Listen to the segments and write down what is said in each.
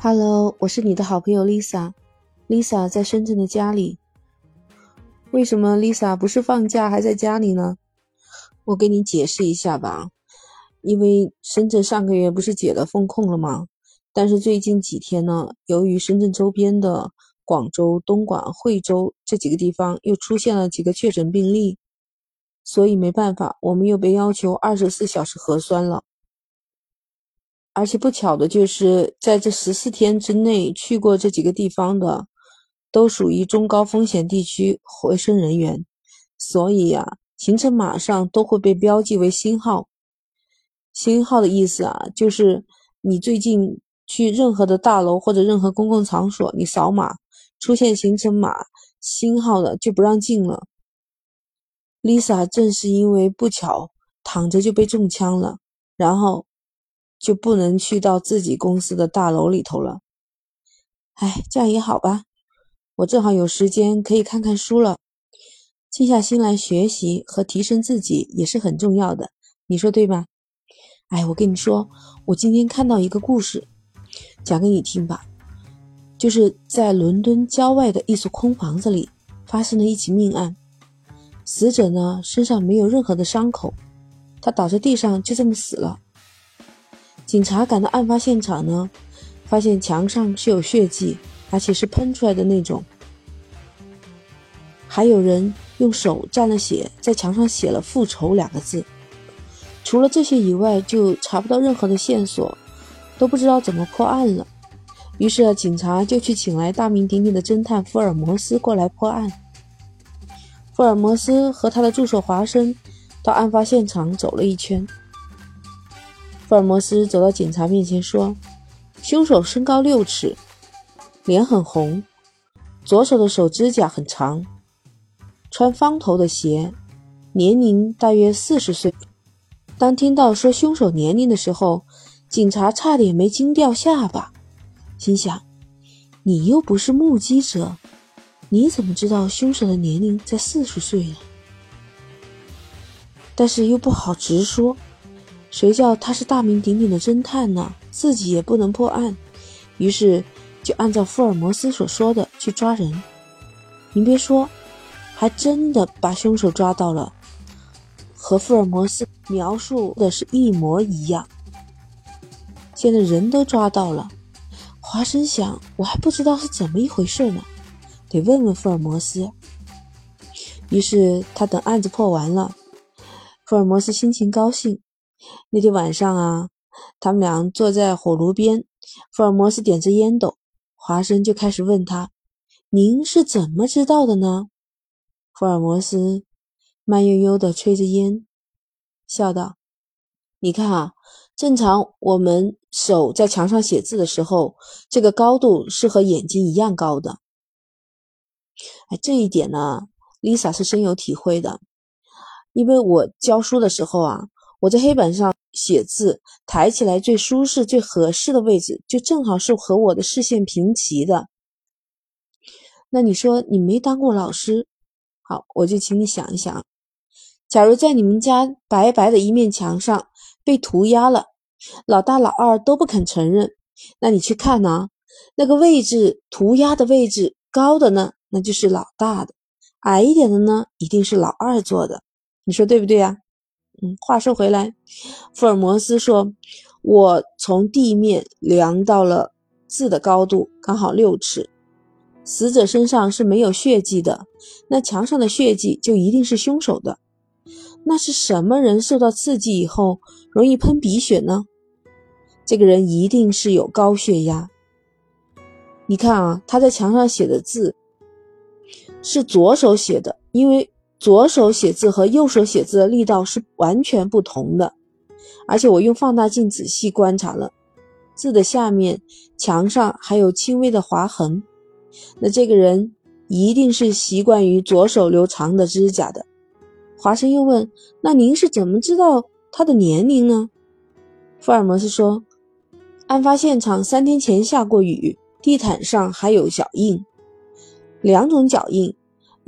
Hello，我是你的好朋友 Lisa。Lisa 在深圳的家里。为什么 Lisa 不是放假还在家里呢？我给你解释一下吧。因为深圳上个月不是解了封控了吗？但是最近几天呢，由于深圳周边的广州、东莞、惠州这几个地方又出现了几个确诊病例，所以没办法，我们又被要求二十四小时核酸了。而且不巧的就是，在这十四天之内去过这几个地方的，都属于中高风险地区回生人员，所以呀，行程码上都会被标记为星号。星号的意思啊，就是你最近去任何的大楼或者任何公共场所，你扫码出现行程码星号的就不让进了。Lisa 正是因为不巧躺着就被中枪了，然后。就不能去到自己公司的大楼里头了。哎，这样也好吧，我正好有时间可以看看书了，静下心来学习和提升自己也是很重要的，你说对吧？哎，我跟你说，我今天看到一个故事，讲给你听吧。就是在伦敦郊外的一所空房子里，发生了一起命案，死者呢身上没有任何的伤口，他倒在地上就这么死了。警察赶到案发现场呢，发现墙上是有血迹，而且是喷出来的那种。还有人用手蘸了血，在墙上写了“复仇”两个字。除了这些以外，就查不到任何的线索，都不知道怎么破案了。于是警察就去请来大名鼎鼎的侦探福尔摩斯过来破案。福尔摩斯和他的助手华生到案发现场走了一圈。福尔摩斯走到警察面前说：“凶手身高六尺，脸很红，左手的手指甲很长，穿方头的鞋，年龄大约四十岁。”当听到说凶手年龄的时候，警察差点没惊掉下巴，心想：“你又不是目击者，你怎么知道凶手的年龄在四十岁呢？”但是又不好直说。谁叫他是大名鼎鼎的侦探呢？自己也不能破案，于是就按照福尔摩斯所说的去抓人。您别说，还真的把凶手抓到了，和福尔摩斯描述的是一模一样。现在人都抓到了，华生想，我还不知道是怎么一回事呢，得问问福尔摩斯。于是他等案子破完了，福尔摩斯心情高兴。那天晚上啊，他们俩坐在火炉边，福尔摩斯点着烟斗，华生就开始问他：“您是怎么知道的呢？”福尔摩斯慢悠悠地吹着烟，笑道：“你看啊，正常我们手在墙上写字的时候，这个高度是和眼睛一样高的。哎，这一点呢，Lisa 是深有体会的，因为我教书的时候啊。”我在黑板上写字，抬起来最舒适、最合适的位置，就正好是和我的视线平齐的。那你说你没当过老师，好，我就请你想一想，假如在你们家白白的一面墙上被涂鸦了，老大老二都不肯承认，那你去看呢，那个位置涂鸦的位置高的呢，那就是老大的；矮一点的呢，一定是老二做的。你说对不对呀？嗯，话说回来，福尔摩斯说：“我从地面量到了字的高度，刚好六尺。死者身上是没有血迹的，那墙上的血迹就一定是凶手的。那是什么人受到刺激以后容易喷鼻血呢？这个人一定是有高血压。你看啊，他在墙上写的字是左手写的，因为。”左手写字和右手写字的力道是完全不同的，而且我用放大镜仔细观察了，字的下面墙上还有轻微的划痕，那这个人一定是习惯于左手留长的指甲的。华生又问：“那您是怎么知道他的年龄呢？”福尔摩斯说：“案发现场三天前下过雨，地毯上还有脚印，两种脚印。”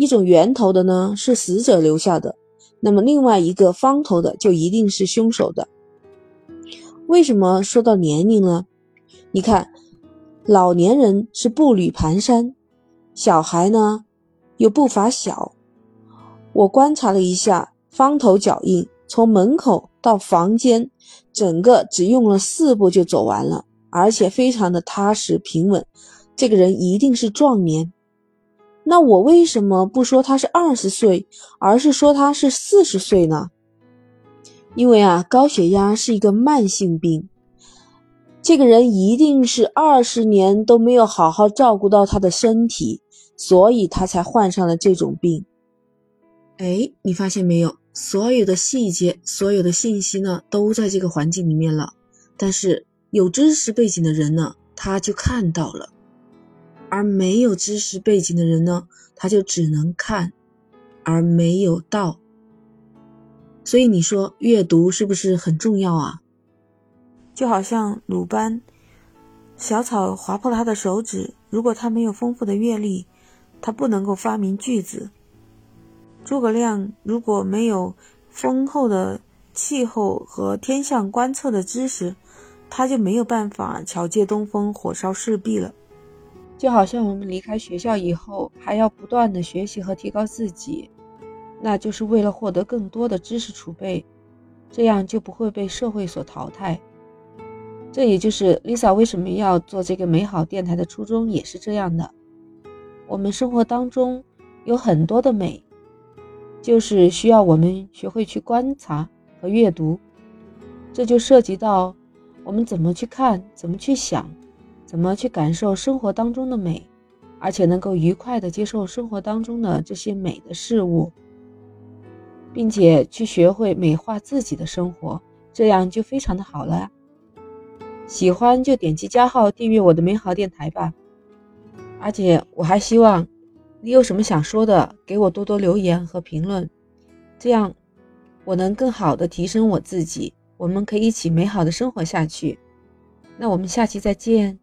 一种圆头的呢是死者留下的，那么另外一个方头的就一定是凶手的。为什么说到年龄呢？你看，老年人是步履蹒跚，小孩呢又步伐小。我观察了一下，方头脚印从门口到房间，整个只用了四步就走完了，而且非常的踏实平稳。这个人一定是壮年。那我为什么不说他是二十岁，而是说他是四十岁呢？因为啊，高血压是一个慢性病，这个人一定是二十年都没有好好照顾到他的身体，所以他才患上了这种病。哎，你发现没有？所有的细节、所有的信息呢，都在这个环境里面了。但是有知识背景的人呢，他就看到了；而没有知识背景的人呢，他就只能看，而没有到。所以你说阅读是不是很重要啊？就好像鲁班，小草划破了他的手指。如果他没有丰富的阅历，他不能够发明句子。诸葛亮如果没有丰厚的气候和天象观测的知识，他就没有办法巧借东风，火烧赤壁了。就好像我们离开学校以后，还要不断的学习和提高自己。那就是为了获得更多的知识储备，这样就不会被社会所淘汰。这也就是 Lisa 为什么要做这个美好电台的初衷，也是这样的。我们生活当中有很多的美，就是需要我们学会去观察和阅读。这就涉及到我们怎么去看，怎么去想，怎么去感受生活当中的美，而且能够愉快地接受生活当中的这些美的事物。并且去学会美化自己的生活，这样就非常的好了。喜欢就点击加号订阅我的美好电台吧。而且我还希望你有什么想说的，给我多多留言和评论，这样我能更好的提升我自己。我们可以一起美好的生活下去。那我们下期再见。